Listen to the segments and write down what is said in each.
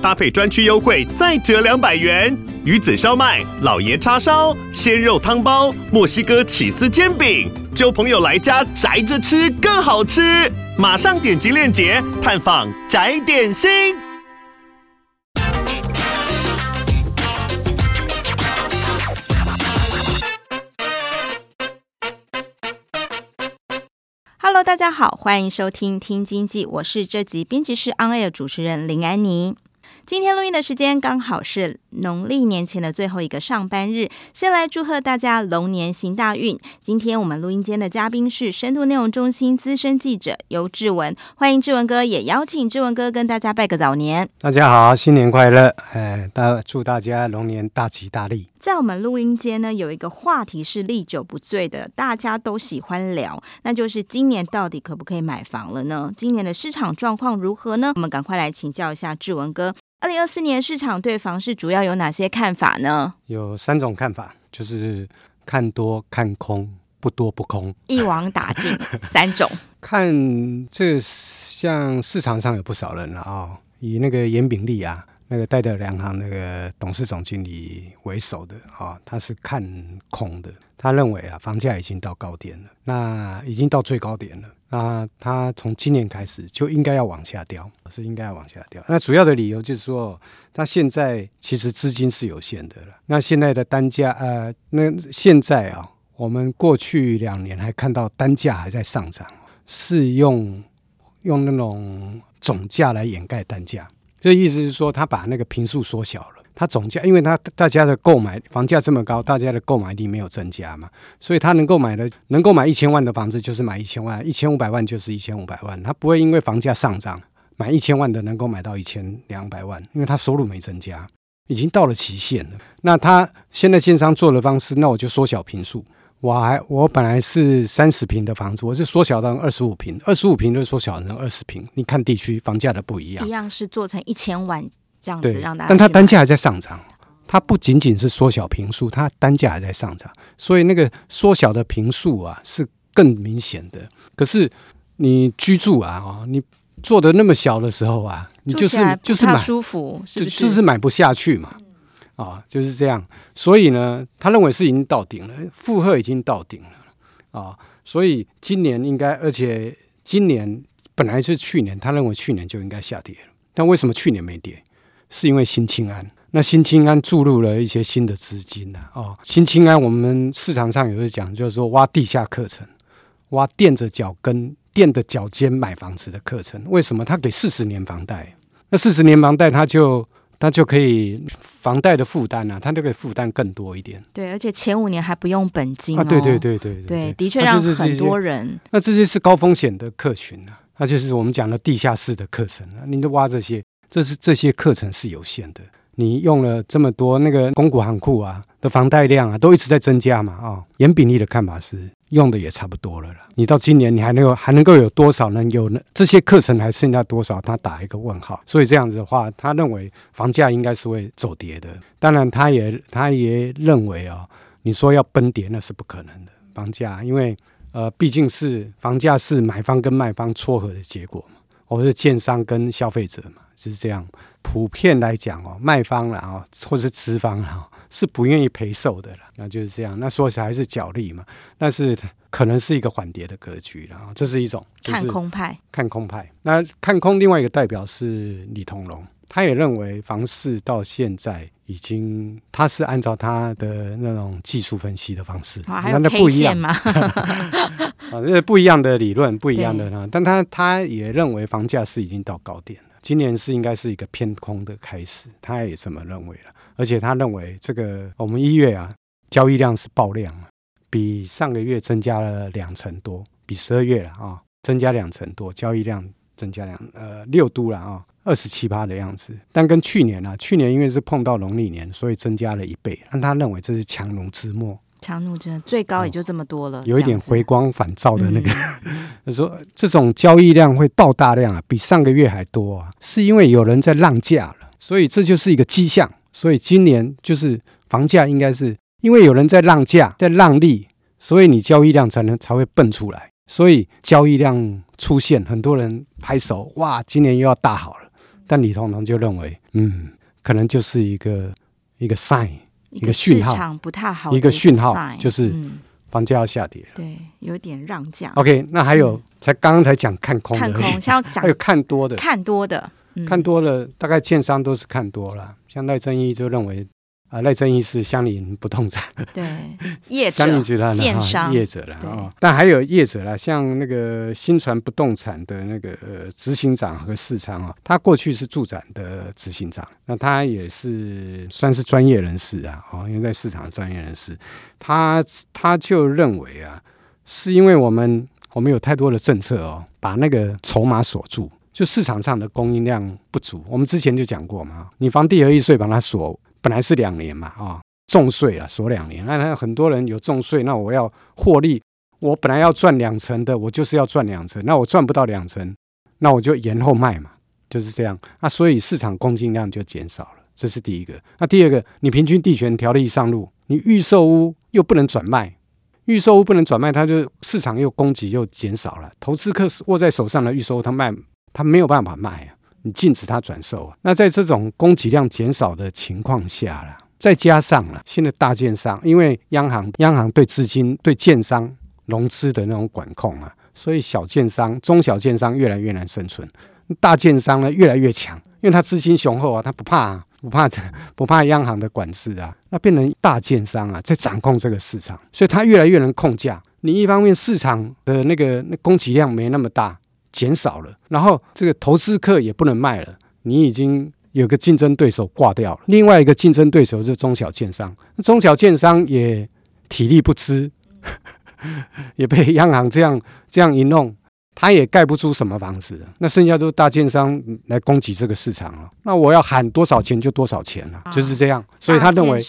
搭配专区优惠再折两百元。鱼子烧麦、老爷叉烧、鲜肉汤包、墨西哥起司煎饼，揪朋友来家宅着吃更好吃。马上点击链接探访宅点心。Hello，大家好，欢迎收听听经济，我是这集编辑室 On Air 主持人林安妮。今天录音的时间刚好是农历年前的最后一个上班日，先来祝贺大家龙年行大运。今天我们录音间的嘉宾是深度内容中心资深记者尤志文，欢迎志文哥，也邀请志文哥跟大家拜个早年。大家好，新年快乐！哎，大祝大家龙年大吉大利。在我们录音间呢，有一个话题是历久不醉的，大家都喜欢聊，那就是今年到底可不可以买房了呢？今年的市场状况如何呢？我们赶快来请教一下志文哥。二零二四年市场对房市主要有哪些看法呢？有三种看法，就是看多、看空、不多不空，一网打尽。三种 看这像市场上有不少人了啊、哦，以那个颜炳立啊，那个戴德梁行那个董事总经理为首的啊、哦，他是看空的。他认为啊，房价已经到高点了，那已经到最高点了。那他从今年开始就应该要往下掉，是应该要往下掉。那主要的理由就是说，他现在其实资金是有限的了。那现在的单价，呃，那现在啊，我们过去两年还看到单价还在上涨，是用用那种总价来掩盖单价。这意思是说，他把那个平数缩小了。他总价，因为他大家的购买房价这么高，大家的购买力没有增加嘛，所以他能够买的，能够买一千万的房子就是买一千万，一千五百万就是一千五百万，他不会因为房价上涨，买一千万的能够买到一千两百万，因为他收入没增加，已经到了极限了。那他现在建商做的方式，那我就缩小平数，我还我本来是三十平的房子，我是缩小到二十五平，二十五平就缩小成二十平。你看地区房价的不一样，一样是做成一千万。这样子让大家，但它单价还在上涨，它不仅仅是缩小平数，它单价还在上涨，所以那个缩小的平数啊是更明显的。可是你居住啊，哦，你做的那么小的时候啊，你就是就是买舒服，是不是？就是买不下去嘛，啊，就是这样。所以呢，他认为是已经到顶了，负荷已经到顶了啊，所以今年应该，而且今年本来是去年，他认为去年就应该下跌了，但为什么去年没跌？是因为新青安，那新青安注入了一些新的资金呐，哦，新青安我们市场上有人讲，就是说挖地下课程，挖垫着脚跟、垫着脚尖买房子的课程。为什么？他给四十年房贷，那四十年房贷他就他就可以房贷的负担啊，他就可以负担更多一点。对，而且前五年还不用本金、哦、啊！对对对对对，对，的确让很多人。那这些是高风险的客群啊，那就是我们讲的地下室的课程啊，您都挖这些。这是这些课程是有限的，你用了这么多那个公股行库啊的房贷量啊，都一直在增加嘛啊、哦。颜炳立的看法是用的也差不多了啦。你到今年你还能够还能够有多少呢有呢？这些课程还剩下多少？他打一个问号。所以这样子的话，他认为房价应该是会走跌的。当然，他也他也认为、哦，你说要崩跌那是不可能的。房价因为呃毕竟是房价是买方跟卖方撮合的结果嘛，或是建商跟消费者嘛。是这样，普遍来讲哦，卖方了哦，或是资方了，是不愿意赔售的了。那就是这样，那说起来还是角力嘛。但是可能是一个缓跌的格局，然后这是一种、就是、看空派。看空派，那看空另外一个代表是李同龙，他也认为房市到现在已经，他是按照他的那种技术分析的方式，那不一样吗？啊，这是不一样的理论，不一样的呢。但他他也认为房价是已经到高点。今年是应该是一个偏空的开始，他也这么认为了。而且他认为这个我们一月啊，交易量是爆量，比上个月增加了两成多，比十二月了啊、增加两成多，交易量增加两呃六度了啊，二十七趴的样子。但跟去年啊，去年因为是碰到农历年，所以增加了一倍。但他认为这是强弩之末，强弩真的最高也就这么多了，哦、有一点回光返照的那个、嗯、他 说这种交易量会爆大量啊，比上个月还多啊，是因为有人在浪价了，所以这就是一个迹象。所以今年就是房价应该是因为有人在浪价，在浪利，所以你交易量才能才会蹦出来。所以交易量出现，很多人拍手，哇，今年又要大好了。但李彤彤就认为，嗯，可能就是一个一个 sign，一个讯号，不太好，一个讯号就是。房价要下跌，对，有点让价。OK，那还有，嗯、才刚刚才讲看空的，看空，还有看多的，看多的，嗯、看多了，大概券商都是看多了，像赖正义就认为。啊，赖正义是相邻不动产，对业者、建商业者了啊，但还有业者啦，像那个新传不动产的那个呃执行长和市场啊，他过去是住展的执行长，那他也是算是专业人士啊，哦，因为在市场的专业人士，他他就认为啊，是因为我们我们有太多的政策哦，把那个筹码锁住，就市场上的供应量不足，我们之前就讲过嘛，你房地合一税把它锁。本来是两年嘛，啊、哦，重税了锁两年，那那很多人有重税，那我要获利，我本来要赚两成的，我就是要赚两成，那我赚不到两成，那我就延后卖嘛，就是这样，那所以市场供给量就减少了，这是第一个。那第二个，你平均地权条例上路，你预售屋又不能转卖，预售屋不能转卖，它就市场又供给又减少了，投资客握在手上的预售屋，他卖他没有办法卖啊。禁止它转售，那在这种供给量减少的情况下了，再加上了现在大建商，因为央行央行对资金对建商融资的那种管控啊，所以小建商、中小建商越来越难生存，大建商呢越来越强，因为他资金雄厚啊，他不怕，不怕不怕央行的管制啊，那变成大建商啊在掌控这个市场，所以他越来越能控价。你一方面市场的那个那供给量没那么大。减少了，然后这个投资客也不能卖了，你已经有个竞争对手挂掉了。另外一个竞争对手是中小券商，中小券商也体力不支，也被央行这样这样一弄。他也盖不出什么房子，那剩下都是大建商来供给这个市场了。那我要喊多少钱就多少钱了，啊，就是这样。所以他认为，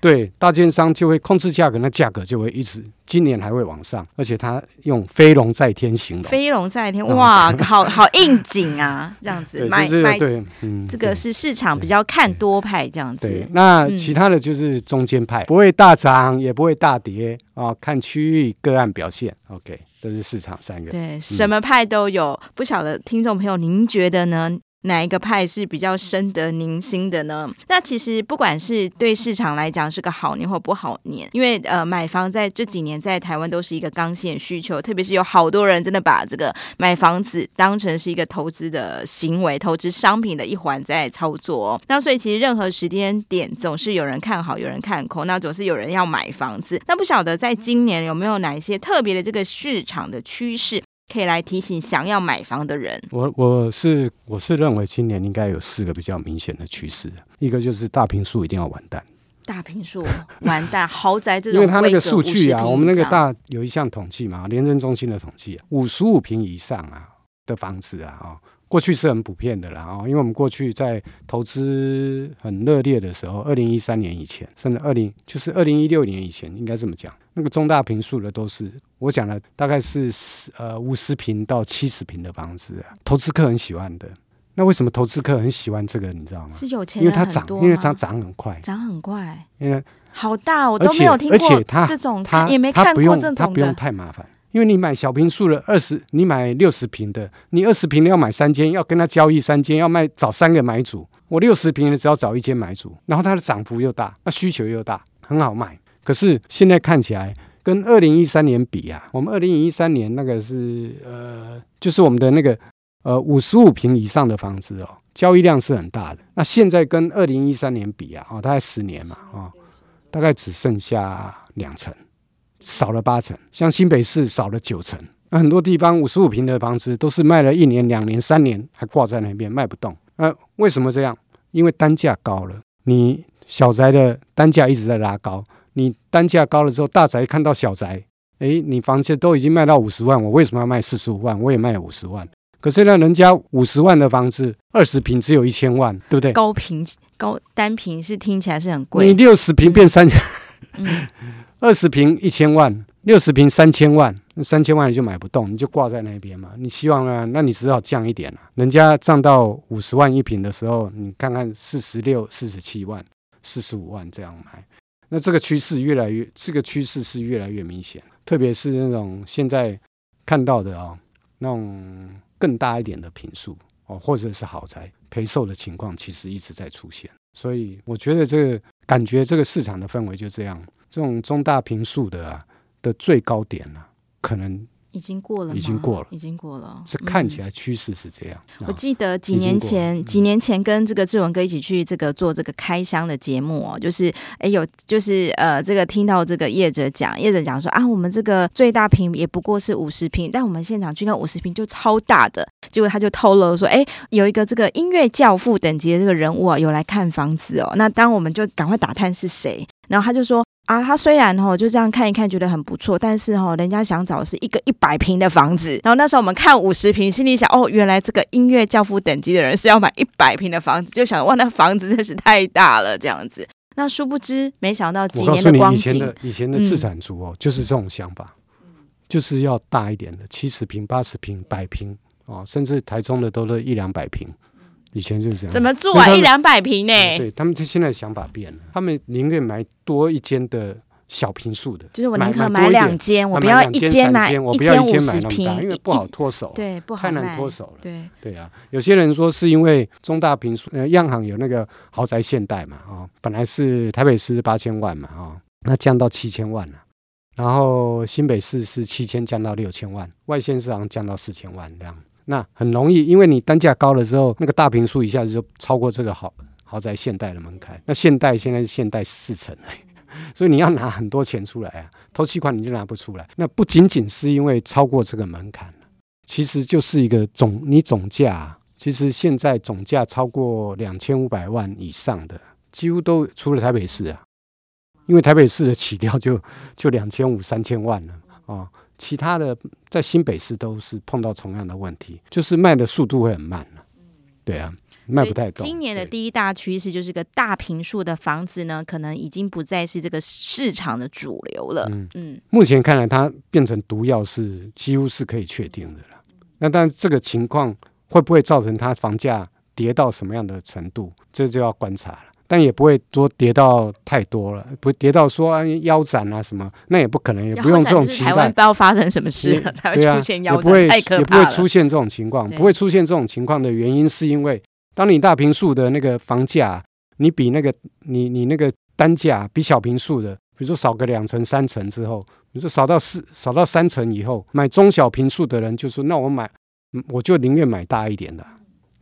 对大建商就会控制价格，那价格就会一直今年还会往上。而且他用飞龙在天形容，飞龙在天，哇，好好应景啊，这样子买买，对，嗯，这个是市场比较看多派这样子。对，那其他的就是中间派，不会大涨也不会大跌啊，看区域个案表现。OK。这是市场三个，对，什么派都有。嗯、不晓得听众朋友，您觉得呢？哪一个派是比较深得您心的呢？那其实不管是对市场来讲是个好年或不好年，因为呃买房在这几年在台湾都是一个刚性需求，特别是有好多人真的把这个买房子当成是一个投资的行为、投资商品的一环在操作。那所以其实任何时间点总是有人看好，有人看空，那总是有人要买房子。那不晓得在今年有没有哪一些特别的这个市场的趋势？可以来提醒想要买房的人。我我是我是认为今年应该有四个比较明显的趋势，一个就是大平数一定要完蛋，大平数 完蛋，豪宅这种，因为它那个数据啊，我们那个大有一项统计嘛，廉政中心的统计啊，五十五平以上啊的房子啊，哦。过去是很普遍的啦，哦，因为我们过去在投资很热烈的时候，二零一三年以前，甚至二零就是二零一六年以前，应该这么讲，那个中大平数的都是我讲的，大概是呃五十平到七十平的房子啊，投资客很喜欢的。那为什么投资客很喜欢这个？你知道吗？是有钱？因为它涨，因为它涨很快，涨很快，因为好大，我都没有听过，这种，它也没看过这种的，它不用太麻烦。因为你买小平数的二十，你买六十平的，你二十平的要买三间，要跟他交易三间，要卖找三个买主。我六十平的只要找一间买主，然后它的涨幅又大，那需求又大，很好卖。可是现在看起来跟二零一三年比啊，我们二零一三年那个是呃，就是我们的那个呃五十五平以上的房子哦，交易量是很大的。那现在跟二零一三年比啊，哦，大概十年嘛，哦，大概只剩下两成。少了八成，像新北市少了九成。那很多地方五十五平的房子都是卖了一年、两年、三年，还挂在那边卖不动。那为什么这样？因为单价高了。你小宅的单价一直在拉高，你单价高了之后，大宅看到小宅，诶，你房子都已经卖到五十万，我为什么要卖四十五万？我也卖五十万。可是呢，人家五十万的房子，二十平只有一千万，对不对？高平高单平是听起来是很贵。你六十平变三千。嗯二十平一千万，六十平三千万，那三千万你就买不动，你就挂在那边嘛。你希望呢？那你只好降一点了。人家涨到五十万一平的时候，你看看四十六、四十七万、四十五万这样买。那这个趋势越来越，这个趋势是越来越明显。特别是那种现在看到的哦，那种更大一点的平数哦，或者是豪宅陪售的情况，其实一直在出现。所以我觉得这个感觉，这个市场的氛围就这样。这种中大坪数的啊的最高点呢、啊，可能。已经过了，已经过了，已经过了。是看起来趋势是这样。嗯、我记得几年前，几年前跟这个志文哥一起去这个做这个开箱的节目哦，就是哎有就是呃这个听到这个业者讲，业者讲说啊，我们这个最大坪也不过是五十坪，但我们现场去看五十坪就超大的。结果他就透露说，哎，有一个这个音乐教父等级的这个人物啊，有来看房子哦。那当我们就赶快打探是谁，然后他就说。啊，他虽然哈就这样看一看，觉得很不错，但是哈，人家想找的是一个一百平的房子。然后那时候我们看五十平，心里想，哦，原来这个音乐教父等级的人是要买一百平的房子，就想哇，那房子真是太大了，这样子。那殊不知，没想到几年的光景，以前的以前的自产族哦，嗯、就是这种想法，就是要大一点的，七十平、八十平、百平哦，甚至台中的都是一两百坪。以前就是这样，怎么住啊？一两百平呢？对他们，这现在想法变了，他们宁愿买多一间的小平数的，就是我宁可买两间，我不要一间买一间五十坪，因为不好脱手，对，不好太难脱手了。对对啊，有些人说是因为中大平数，呃，央行有那个豪宅限贷嘛，哦，本来是台北市八千万嘛，哦，那降到七千万了，然后新北市是七千降到六千万，外县市好像降到四千万这样。那很容易，因为你单价高了之后，那个大平数一下子就超过这个豪豪宅现代的门槛。那现代现在是现代四成，所以你要拿很多钱出来啊，头期款你就拿不出来。那不仅仅是因为超过这个门槛，其实就是一个总你总价，其实现在总价超过两千五百万以上的，几乎都除了台北市啊，因为台北市的起跳就就两千五三千万了啊。其他的在新北市都是碰到同样的问题，就是卖的速度会很慢，对啊，卖不太动。今年的第一大趋势就是个大平数的房子呢，可能已经不再是这个市场的主流了。嗯嗯，目前看来它变成毒药是几乎是可以确定的了。那但这个情况会不会造成它房价跌到什么样的程度，这就要观察了。但也不会多跌到太多了，不会跌到说腰斩啊什么，那也不可能，也不用这种期待。台湾不知道发生什么事才会出现腰斩，也不会也不会出现这种情况。不会出现这种情况的原因，是因为当你大平数的那个房价，你比那个你你那个单价比小平数的，比如说少个两成三成之后，比如说少到四少到三成以后，买中小平数的人就说，那我买，我就宁愿买大一点的。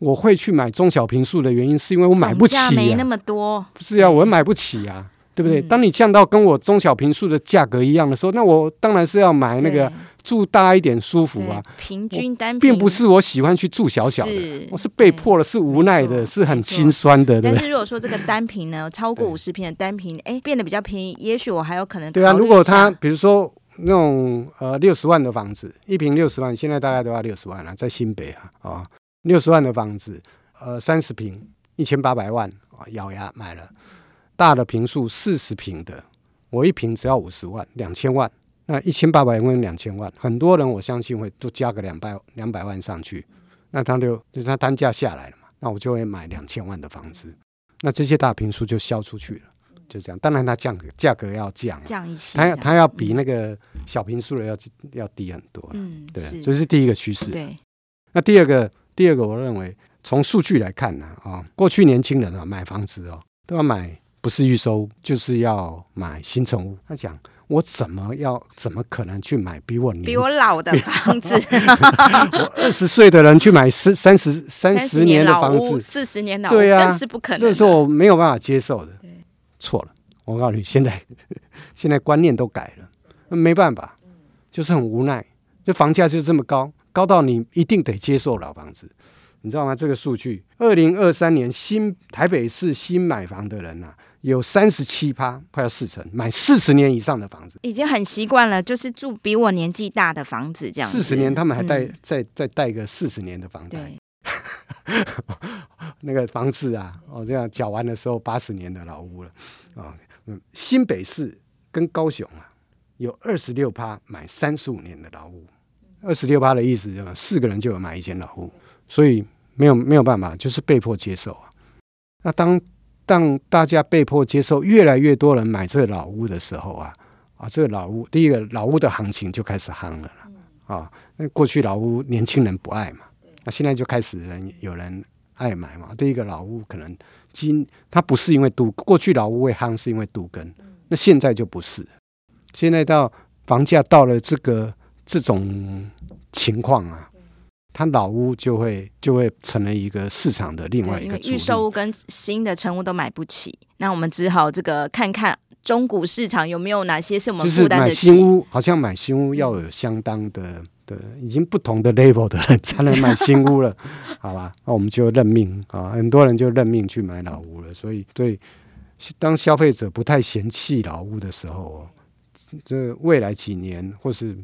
我会去买中小平数的原因，是因为我买不起啊。没那么多，不是啊，我买不起啊，对不对？当你降到跟我中小平数的价格一样的时候，那我当然是要买那个住大一点、舒服啊。平均单，并不是我喜欢去住小小的，我是被迫的，是无奈的，是很心酸的。但是如果说这个单平呢，超过五十平的单平，哎，变得比较便宜，也许我还有可能。对啊，如果他比如说那种呃六十万的房子，一平六十万，现在大概都要六十万了，在新北啊啊。六十万的房子，呃，三十平一千八百万啊，咬牙买了。大的平数四十平的，我一平只要五十万，两千万。那一千八百万两千万，很多人我相信会都加个两百两百万上去，那他就就是他单价下来了嘛，那我就会买两千万的房子。那这些大平数就销出去了，就这样。当然，它价格价格要降，降一些，它它要比那个小平数的要要低很多。嗯，对，这是第一个趋势。对，那第二个。第二个，我认为从数据来看呢，啊，过去年轻人啊买房子哦，都要买不是预收，就是要买新成屋。他讲，我怎么要怎么可能去买比我年比我老的房子？我二十岁的人去买十三十三十年的房子，四十年老对啊，是不可能。这是我没有办法接受的。错了，我告诉你，现在 现在观念都改了，没办法，就是很无奈，就房价就这么高。高到你一定得接受老房子，你知道吗？这个数据，二零二三年新台北市新买房的人呐、啊，有三十七趴，快要四成，买四十年以上的房子，已经很习惯了，就是住比我年纪大的房子这样。四十年，他们还贷、嗯、再再贷个四十年的房贷，那个房子啊，哦，这样缴完的时候八十年的老屋了啊。嗯，新北市跟高雄啊，有二十六趴买三十五年的老屋，二十六趴的意思就是四个人就有买一间老屋，所以没有没有办法，就是被迫接受啊。那当当大家被迫接受，越来越多人买这个老屋的时候啊，啊，这个老屋第一个老屋的行情就开始夯了啊。那过去老屋年轻人不爱嘛，那现在就开始人有人爱买嘛。第一个老屋可能今它不是因为都过去老屋会夯是因为都根，那现在就不是。现在到房价到了这个这种情况啊，它老屋就会就会成了一个市场的另外一个。预售屋跟新的成屋都买不起，那我们只好这个看看中古市场有没有哪些是我们负担得起。就是买新屋，好像买新屋要有相当的的已经不同的 level 的人才能买新屋了，好吧？那我们就认命啊，很多人就认命去买老屋了。所以对，当消费者不太嫌弃老屋的时候。这未来几年，或是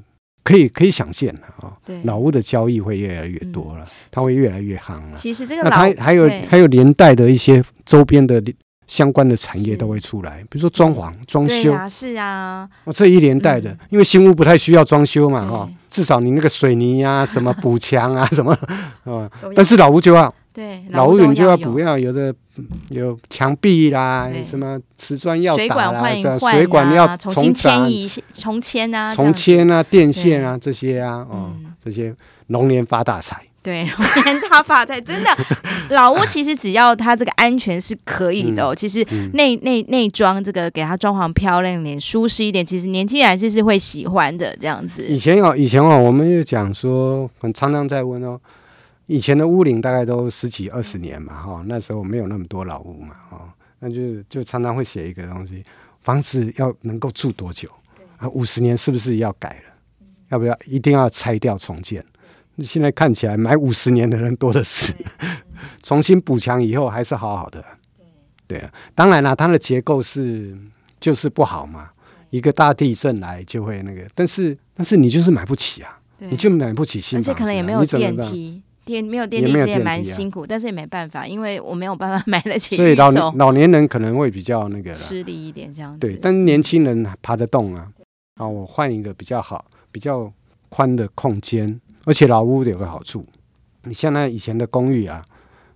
可以可以想见的啊，老屋的交易会越来越多了，嗯、它会越来越夯了。其实这个那它还有还有连带的一些周边的相关的产业都会出来，比如说装潢、装修。啊，是啊，哦，这一连带的，嗯、因为新屋不太需要装修嘛，哈，至少你那个水泥呀、啊、什么补墙啊什么啊，但是老屋就要。对，老屋你就要补，要有的有墙壁啦，什么瓷砖要打啦，水管水管要重新迁移、重迁啊，重迁啊，电线啊这些啊，哦，这些龙年发大财。对，龙年大发财，真的，老屋其实只要它这个安全是可以的哦。其实内内内装这个给它装潢漂亮一点、舒适一点，其实年轻人还是是会喜欢的这样子。以前哦，以前哦，我们就讲说，很常常在问哦。以前的屋龄大概都十几二十年嘛，哈，那时候没有那么多老屋嘛，哦，那就就常常会写一个东西，房子要能够住多久？啊，五十年是不是要改了？要不要一定要拆掉重建？现在看起来买五十年的人多的是，重新补强以后还是好好的，对啊，当然了，它的结构是就是不好嘛，一个大地震来就会那个，但是但是你就是买不起啊，你就买不起新房子，而且可能也没有电梯。电没有电梯其实也蛮辛苦，但是也没办法，因为我没有办法 买得起。所以老老年人可能会比较那个吃力一点这样子。对，但是年轻人爬得动啊。啊，我换一个比较好、比较宽的空间，而且老屋有个好处，你像那以前的公寓啊，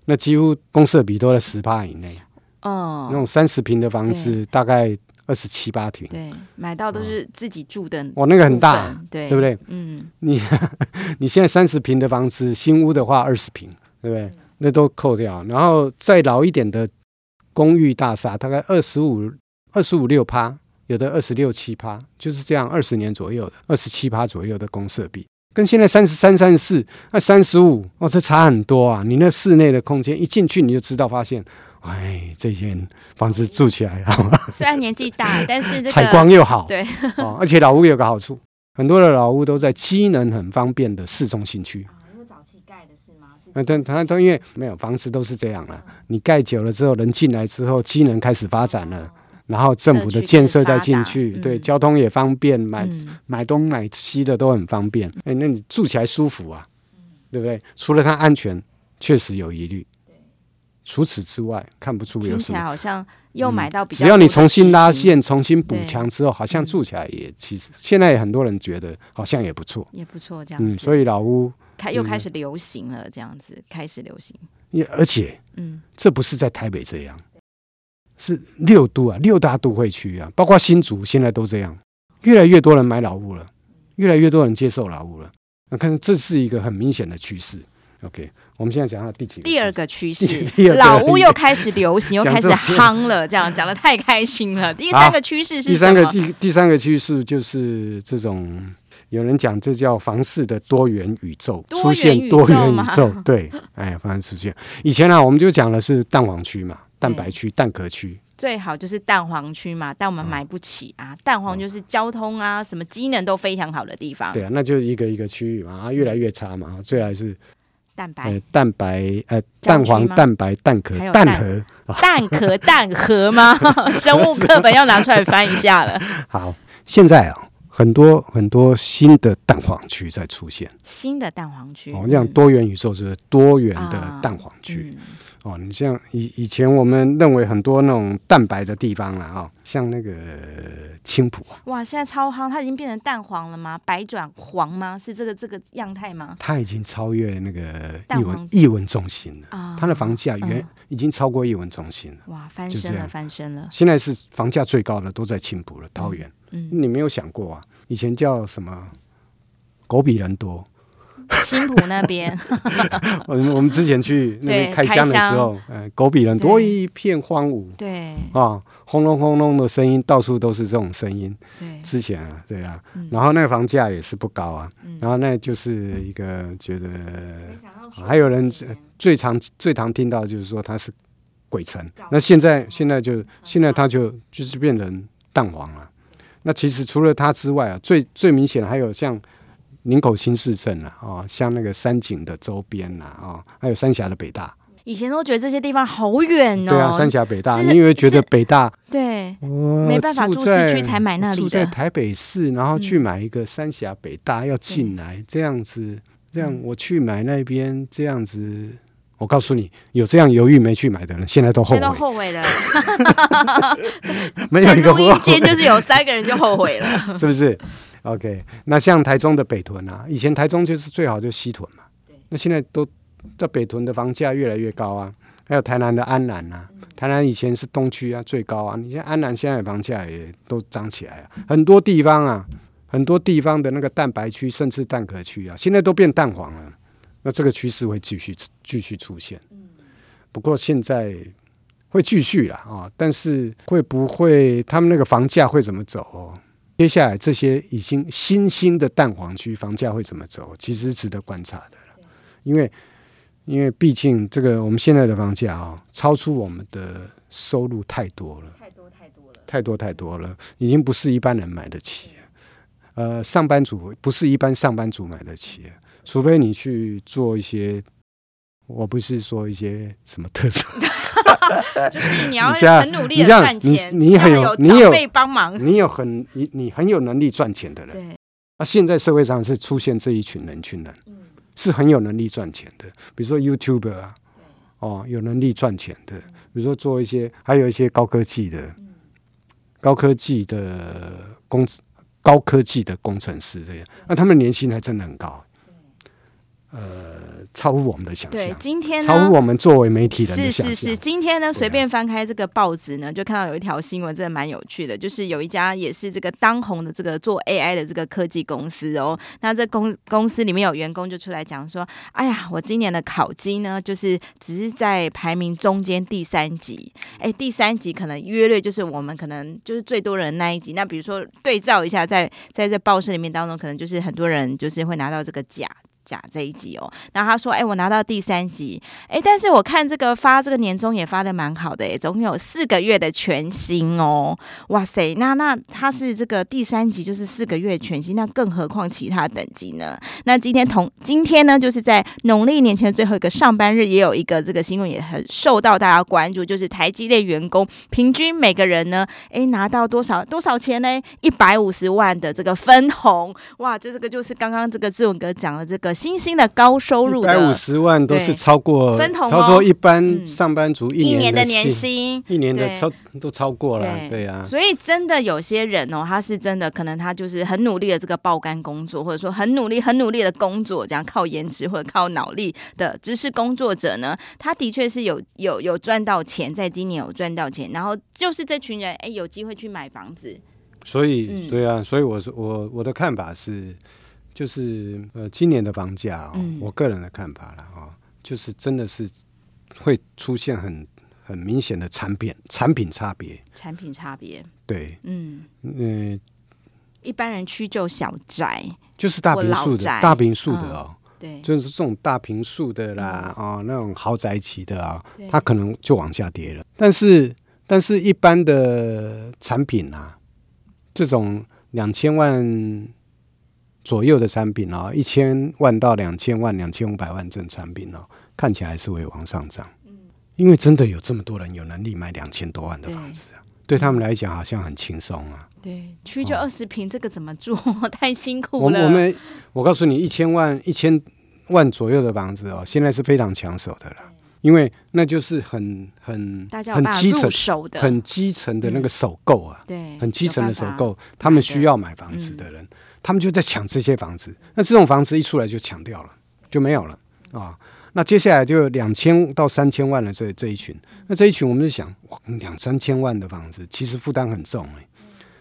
那几乎公设比都在十趴以内。哦。那种三十平的房子大概。二十七八平，对，买到都是自己住的。哦，那个很大，对，对不对？嗯，你 你现在三十平的房子，新屋的话二十平，对不对？那都扣掉，然后再老一点的公寓大厦，大概二十五、二十五六趴，有的二十六七趴，就是这样，二十年左右的二十七趴左右的公设比，跟现在三十三、三十四、那三十五，哦，这差很多啊！你那室内的空间一进去你就知道，发现。哎，这间房子住起来好吗？虽然年纪大，但是这个采光又好，对，哦，而且老屋有个好处，很多的老屋都在机能很方便的市中心区。啊，因为早期盖的是吗？是嗯，对，它都因为没有房子都是这样了。你盖久了之后，人进来之后，机能开始发展了，然后政府的建设再进去，对，交通也方便，买买东买西的都很方便。哎，那你住起来舒服啊，对不对？除了它安全，确实有疑虑。除此之外，看不出有什么。听起来好像又买到比较、嗯。只要你重新拉线、重新补墙之后，好像住起来也其实现在也很多人觉得好像也不错，也不错这样子。嗯，所以老屋开又开始流行了，这样子、嗯、开始流行。也而且，嗯，这不是在台北这样，是六都啊，六大都会区啊，包括新竹现在都这样，越来越多人买老屋了，越来越多人接受老屋了。那看这是一个很明显的趋势。OK，我们现在讲到第几个？第二个趋势，老屋又开始流行，又开始夯了。这样讲的太开心了。第三个趋势是什么？第三个第第三个趋势就是这种，有人讲这叫房市的多元宇宙，出现多元宇宙。对，哎，反正出现。以前呢、啊，我们就讲的是蛋黄区嘛，蛋白区、蛋壳区，最好就是蛋黄区嘛，但我们买不起啊。蛋黄就是交通啊，什么机能都非常好的地方。对啊，那就是一个一个区域嘛，啊，越来越差嘛，最来是。蛋白、蛋白、呃，蛋黄、蛋白、蛋壳、蛋壳、蛋壳、蛋壳吗？生物课本要拿出来翻一下了。好，现在啊，很多很多新的蛋黄区在出现，新的蛋黄区。我们讲多元宇宙就是多元的蛋黄区。嗯嗯哦，你像以以前我们认为很多那种蛋白的地方啦，哦，像那个青浦啊，哇，现在超夯，它已经变成蛋黄了吗？白转黄吗？是这个这个样态吗？它已经超越那个艺文艺文中心了啊！它的房价远已经超过艺文中心了，哇，翻身了，翻身了！现在是房价最高的都在青浦了，桃园。嗯，你没有想过啊？以前叫什么？狗比人多。青浦那边，我们我们之前去那边开箱的时候，呃，狗比人多，一片荒芜，对。啊，轰隆轰隆的声音，到处都是这种声音。对，之前啊，对啊，然后那个房价也是不高啊，然后那就是一个觉得，还有人最常最常听到就是说它是鬼城，那现在现在就现在它就就是变成蛋黄了。那其实除了它之外啊，最最明显的还有像。林口新市镇啊，哦，像那个山景的周边呐，啊，还有三峡的北大。以前都觉得这些地方好远哦。对啊，三峡北大，你以为觉得北大对，没办法住市区才买那里的。住在台北市，然后去买一个三峡北大要进来，这样子，这样我去买那边这样子，我告诉你，有这样犹豫没去买的人，现在都后悔。都后悔了。没有一个录音间就是有三个人就后悔了，是不是？OK，那像台中的北屯啊，以前台中就是最好就是西屯嘛，对那现在都在北屯的房价越来越高啊，还有台南的安南啊，嗯、台南以前是东区啊最高啊，你像安南现在房价也都涨起来啊，很多地方啊，很多地方的那个蛋白区甚至蛋壳区啊，现在都变蛋黄了，那这个趋势会继续继续出现，不过现在会继续了啊，但是会不会他们那个房价会怎么走哦？接下来这些已经新兴的蛋黄区房价会怎么走？其实值得观察的，因为因为毕竟这个我们现在的房价啊、哦，超出我们的收入太多了，太多太多了，太多太多了，已经不是一般人买得起。呃，上班族不是一般上班族买得起，除非你去做一些，我不是说一些什么特色。就是你要很努力的赚钱，你很有你有帮忙，你有很你你很有能力赚钱的人。对，啊，现在社会上是出现这一群人群人，是很有能力赚钱的，比如说 YouTuber 啊，哦，有能力赚钱的，比如说做一些，还有一些高科技的，高科技的工高科技的工程师这样，那他们年薪还真的很高，呃。超乎我们的想象。对，今天呢，超乎我们作为媒体的想象。是是是，今天呢，随便翻开这个报纸呢，就看到有一条新闻，真的蛮有趣的。就是有一家也是这个当红的这个做 AI 的这个科技公司哦。那这公公司里面有员工就出来讲说：“哎呀，我今年的考绩呢，就是只是在排名中间第三级。哎，第三级可能约略就是我们可能就是最多人那一级。那比如说对照一下在，在在这报社里面当中，可能就是很多人就是会拿到这个奖。”假这一集哦，然后他说：“哎，我拿到第三级，哎，但是我看这个发这个年终也发的蛮好的，哎，总共有四个月的全薪哦，哇塞，那那他是这个第三级，就是四个月全薪，那更何况其他等级呢？那今天同今天呢，就是在农历年前最后一个上班日，也有一个这个新闻也很受到大家关注，就是台积电员工平均每个人呢，哎，拿到多少多少钱呢？一百五十万的这个分红，哇，就这个就是刚刚这个志文哥讲的这个。”新兴的高收入的，一百五十万都是超过分红，他说一般上班族一年的年薪，一年的超都超过了，对啊。所以真的有些人哦，他是真的可能他就是很努力的这个爆肝工作，或者说很努力很努力的工作，这样靠颜值或者靠脑力的知识工作者呢，他的确是有有有赚到钱，在今年有赚到钱，然后就是这群人哎有机会去买房子。所以对啊，所以我说我我的看法是。就是呃，今年的房价哦，嗯、我个人的看法了哦，就是真的是会出现很很明显的产品产品差别，产品差别，对，嗯。嗯，呃、一般人区就小宅，就是大平数的大平数的哦，嗯、对，就是这种大平数的啦，嗯、哦，那种豪宅级的啊、它可能就往下跌了。但是，但是一般的产品啊，这种两千万。左右的产品哦，一千万到两千万、两千五百万这种产品哦，看起来还是会往上涨。因为真的有这么多人有能力买两千多万的房子啊，对，对他们来讲好像很轻松啊。对，区就二十平，这个怎么住？太辛苦我了。我们我告诉你，一千万一千万左右的房子哦，现在是非常抢手的了，因为那就是很很很基层的。很基层的那个首购啊，对，很基层的首购，他们需要买房子的人，嗯、他们就在抢这些房子。那这种房子一出来就抢掉了，就没有了啊。那接下来就两千到三千万的这这一群，那这一群我们就想，哇，两三千万的房子其实负担很重哎、欸。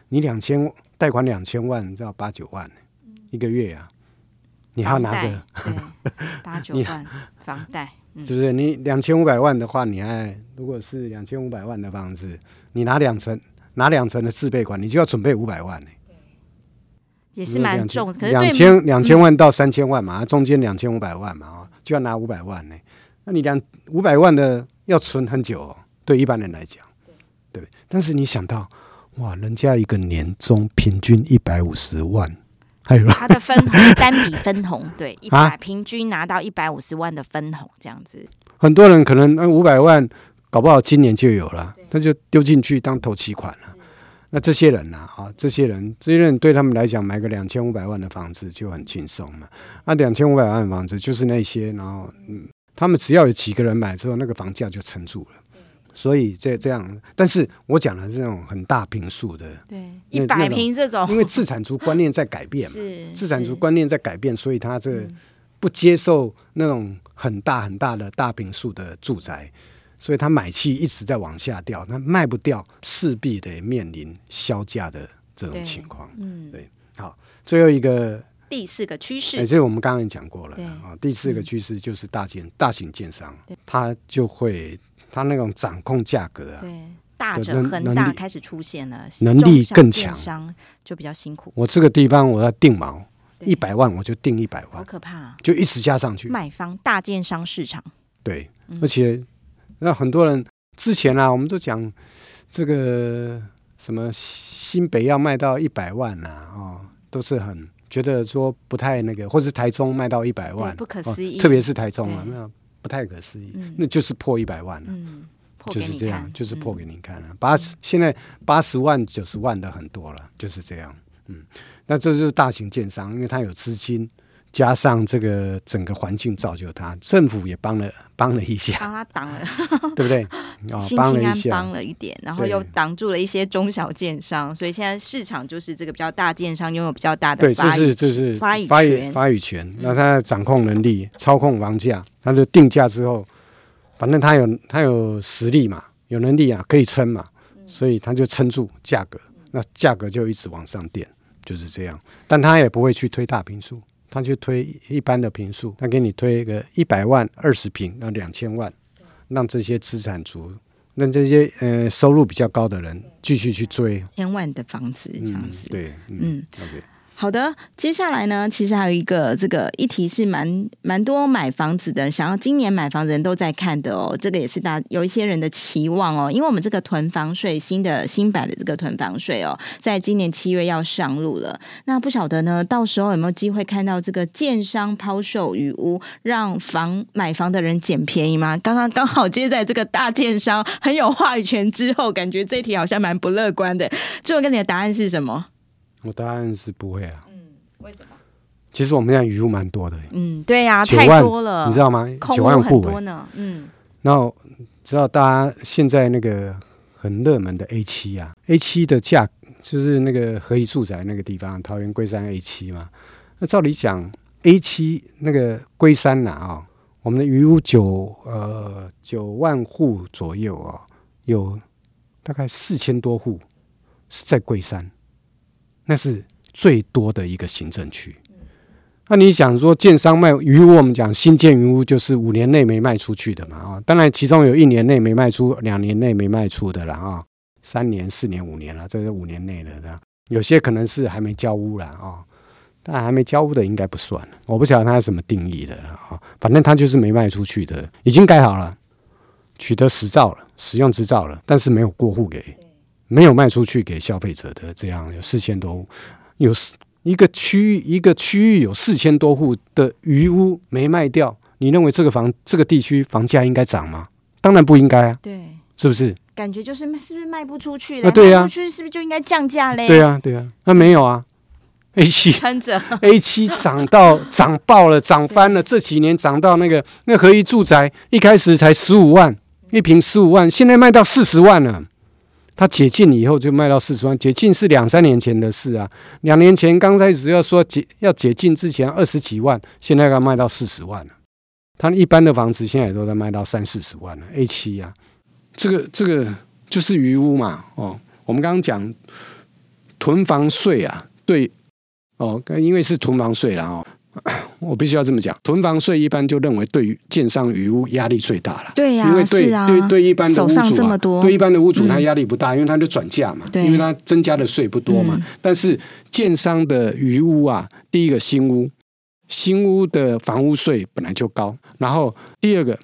你两千贷款两千万，你知道八九万、欸、一个月啊，你还要拿个 八九万房贷，是不是？你两千五百万的话，你还如果是两千五百万的房子，你拿两成拿两成的自备款，你就要准备五百万呢、欸，也是蛮重。可是两千两千万到三千万嘛，中间两千五百万嘛就要拿五百万呢、欸，那你两五百万的要存很久、哦，对一般人来讲，对，对。但是你想到，哇，人家一个年终平均一百五十万，还有他的分红 单笔分红，对，一百、啊、平均拿到一百五十万的分红这样子。很多人可能那五百万，搞不好今年就有了，他就丢进去当头期款了。那这些人呐，啊，这些人，这些人对他们来讲，买个两千五百万的房子就很轻松嘛。那两千五百万的房子就是那些，然后，嗯，他们只要有几个人买之后，那个房价就撑住了。所以这这样，但是我讲的是那种很大平数的，对，一百平这种，因为自产族观念在改变嘛，是资产族观念在改变，所以他这不接受那种很大很大的大平数的住宅。所以他买气一直在往下掉，那卖不掉，势必得面临销价的这种情况。嗯，对。好，最后一个第四个趋势，也就是我们刚刚也讲过了啊。第四个趋势就是大建、嗯、大型建商，他就会他那种掌控价格啊，对，大者恒大开始出现了，能力更强，商就比较辛苦。我这个地方我要定毛，一百万我就定一百万，好可怕、啊，就一直加上去。买方大建商市场，对，嗯、而且。那很多人之前啊，我们都讲这个什么新北要卖到一百万呐，哦，都是很觉得说不太那个，或是台中卖到一百万，不可思议，哦、特别是台中啊，那不太可思议，嗯、那就是破一百万了，嗯，就是这样，就是破给你看了，八十现在八十万九十万的很多了，就是这样，嗯，那这就是大型建商，因为他有资金。加上这个整个环境造就他，政府也帮了帮了一下，帮他挡了，对不对？新青安帮了一点，然后又挡住了一些中小建商，所以现在市场就是这个比较大建商拥有比较大的对，这是这是发语权，发语权。那他的掌控能力，操控房价，他就定价之后，反正他有他有实力嘛，有能力啊，可以撑嘛，所以他就撑住价格，那价格就一直往上垫，就是这样。但他也不会去推大平数。他去推一般的平数，他给你推一个一百万二十平，那两千万，让这些资产族，让这些呃收入比较高的人继续去追。千万的房子这样子，嗯对，嗯，嗯，OK。好的，接下来呢，其实还有一个这个议题是蛮蛮多买房子的，想要今年买房的人都在看的哦。这个也是大有一些人的期望哦，因为我们这个囤房税新的新版的这个囤房税哦，在今年七月要上路了。那不晓得呢，到时候有没有机会看到这个建商抛售余屋，让房买房的人捡便宜吗？刚刚刚好接在这个大建商很有话语权之后，感觉这题好像蛮不乐观的。这位跟你的答案是什么？我答案是不会啊。嗯，为什么？其实我们现在鱼屋蛮多的。嗯，对呀、啊，太多了，你知道吗？九万户呢。嗯。然后知道大家现在那个很热门的 A 七啊，A 七的价就是那个合宜住宅那个地方，桃园龟山 A 七嘛。那照理讲，A 七那个龟山呐啊，我们的余屋九呃九万户左右哦，有大概四千多户是在龟山。那是最多的一个行政区。那你想说，建商卖余屋，我们讲新建云屋就是五年内没卖出去的嘛？啊，当然其中有一年内没卖出，两年内没卖出的了啊，三年、四年、五年了，这是五年内的这样。有些可能是还没交屋了啊，但还没交屋的应该不算。我不晓得它是什么定义的了啊，反正它就是没卖出去的，已经盖好了，取得执照了，使用执照了，但是没有过户给。没有卖出去给消费者的，这样有四千多户，有一个区域一个区域有四千多户的余屋没卖掉，你认为这个房这个地区房价应该涨吗？当然不应该啊，对，是不是？感觉就是是不是卖不出去了？啊，对呀，卖不出去是不是就应该降价嘞？对呀，对呀，那没有啊，A 七 撑着，A 七涨到涨爆了，涨翻了。这几年涨到那个那合一住宅，一开始才十五万一平，十五万，现在卖到四十万了。它解禁以后就卖到四十万，解禁是两三年前的事啊。两年前刚开始要说解要解禁之前二十几万，现在要卖到四十万了。它一般的房子现在都在卖到三四十万了。A 七啊，这个这个就是余屋嘛。哦，我们刚刚讲囤房税啊，对，哦，因为是囤房税了哦。我必须要这么讲，囤房税一般就认为对于建商余屋压力最大了。对呀、啊，因为对、啊、对对一般的屋主、啊、这么多，对一般的屋主他压力不大，嗯、因为他就转嫁嘛，因为他增加的税不多嘛。嗯、但是建商的余屋啊，第一个新屋，新屋的房屋税本来就高，然后第二个，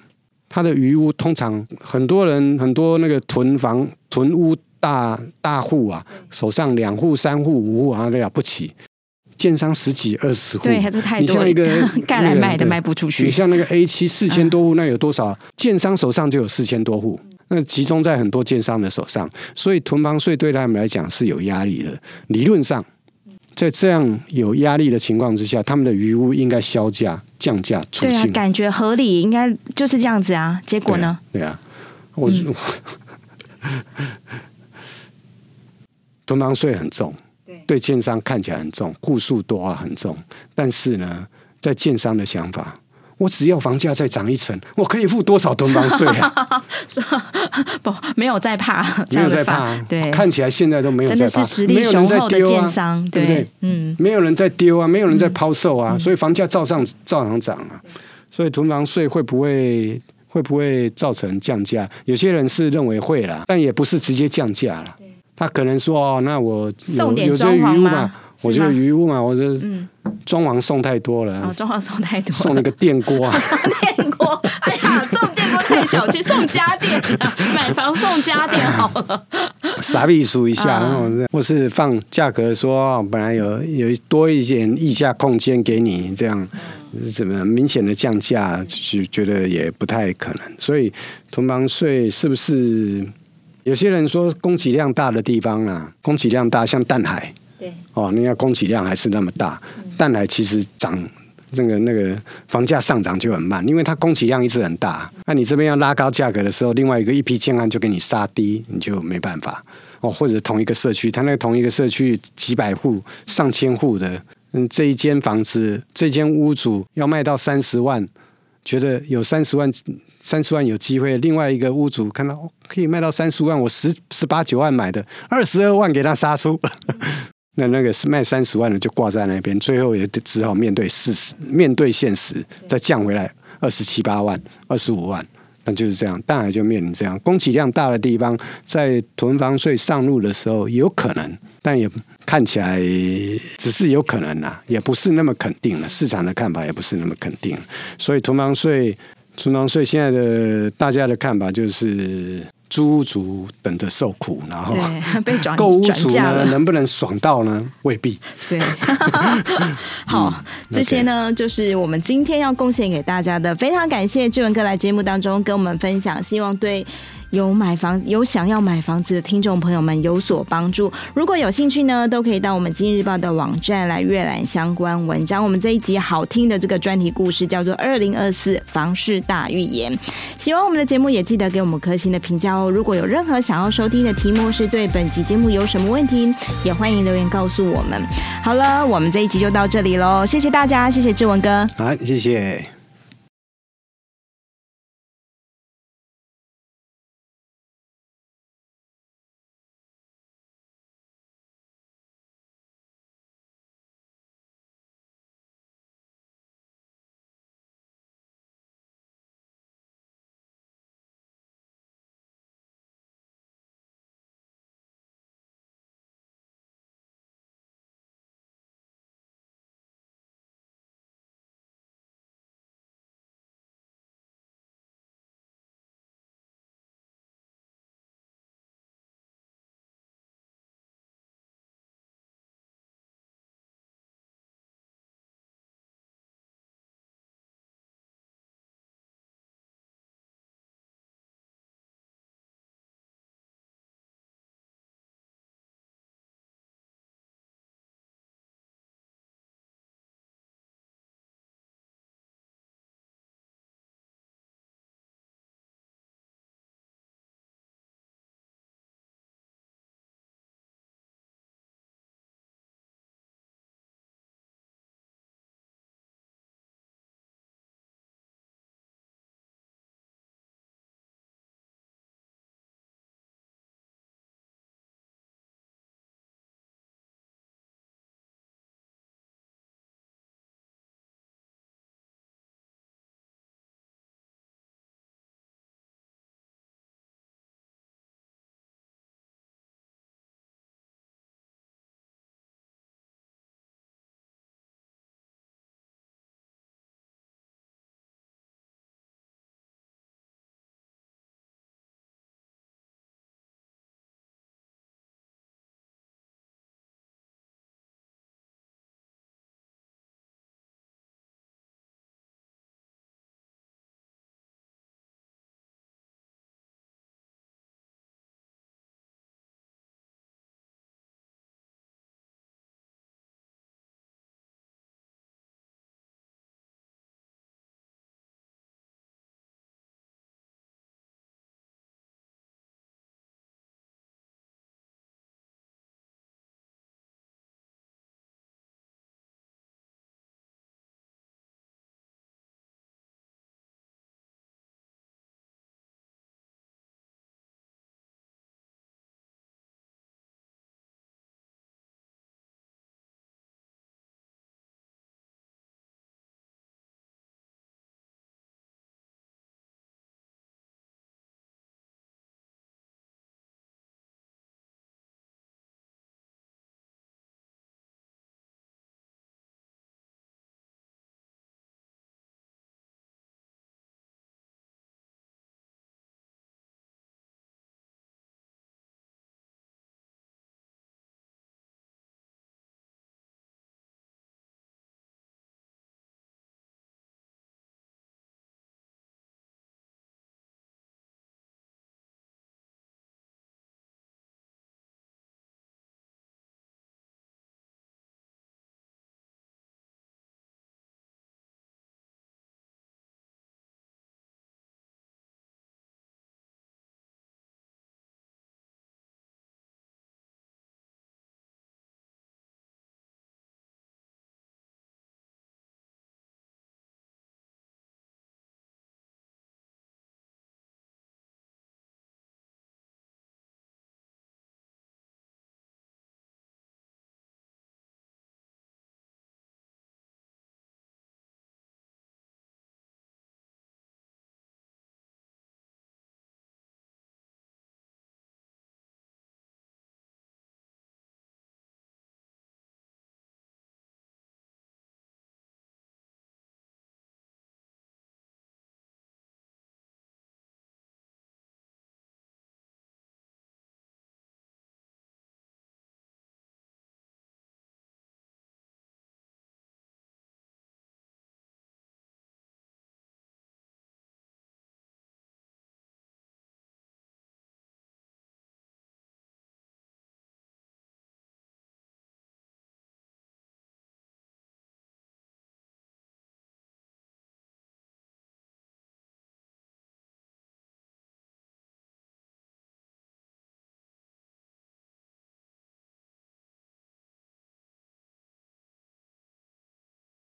他的余屋通常很多人很多那个囤房囤屋大大户啊，手上两户三户五户啊，都了不起。建商十几二十户，对，还是太多。你像一个 盖来卖的卖不出去。你像那个 A 七四千多户，那有多少？建商手上就有四千多户，那集中在很多建商的手上，所以囤房税对他们来讲是有压力的。理论上，在这样有压力的情况之下，他们的余屋应该销价降价出清。对啊，感觉合理，应该就是这样子啊。结果呢？对啊，我 囤房税很重。对建商看起来很重，户数多啊很重，但是呢，在建商的想法，我只要房价再涨一层，我可以付多少囤房税啊？不，没有在怕，没有在怕，对，看起来现在都没有在怕，真的是实力雄厚的建商，对不对？嗯，没有人在丢啊，没有人在抛售啊，所以房价照上照常涨啊。所以囤房税会不会会不会造成降价？有些人是认为会啦，但也不是直接降价了。他可能说：“哦，那我有有这余物嘛？我就余物嘛，我这装潢送太多了。哦，装潢送太多，送那个电锅啊！电锅，哎呀，送电锅太小气，送家电，买房送家电好了。傻逼数一下，或是放价格说，本来有有多一点溢价空间给你，这样怎么明显的降价，就觉得也不太可能。所以同房税是不是？”有些人说，供给量大的地方啊，供给量大，像淡海，对，哦，那个供给量还是那么大，嗯、淡海其实涨，那个那个房价上涨就很慢，因为它供给量一直很大。那、你这边要拉高价格的时候，另外一个一批建案就给你杀低，你就没办法。哦，或者同一个社区，它那个同一个社区几百户、上千户的，嗯，这一间房子，这间屋主要卖到三十万，觉得有三十万。三十万有机会，另外一个屋主看到可以卖到三十万，我十十八九万买的，二十二万给他杀出，那那个是卖三十万的就挂在那边，最后也只好面对事实，面对现实，再降回来二十七八万、二十五万，那就是这样，当然就面临这样，供给量大的地方，在囤房税上路的时候有可能，但也看起来只是有可能啦，也不是那么肯定了，市场的看法也不是那么肯定，所以囤房税。囤房税现在的大家的看法就是，租屋族等着受苦，然后 被转购屋族呢能不能爽到呢？未必。对，好，嗯、这些呢就是我们今天要贡献给大家的。非常感谢志文哥来节目当中跟我们分享，希望对。有买房有想要买房子的听众朋友们有所帮助。如果有兴趣呢，都可以到我们《今日报》的网站来阅览相关文章。我们这一集好听的这个专题故事叫做《二零二四房市大预言》。喜欢我们的节目，也记得给我们颗星的评价哦。如果有任何想要收听的题目，是对本集节目有什么问题，也欢迎留言告诉我们。好了，我们这一集就到这里喽，谢谢大家，谢谢志文哥，好，谢谢。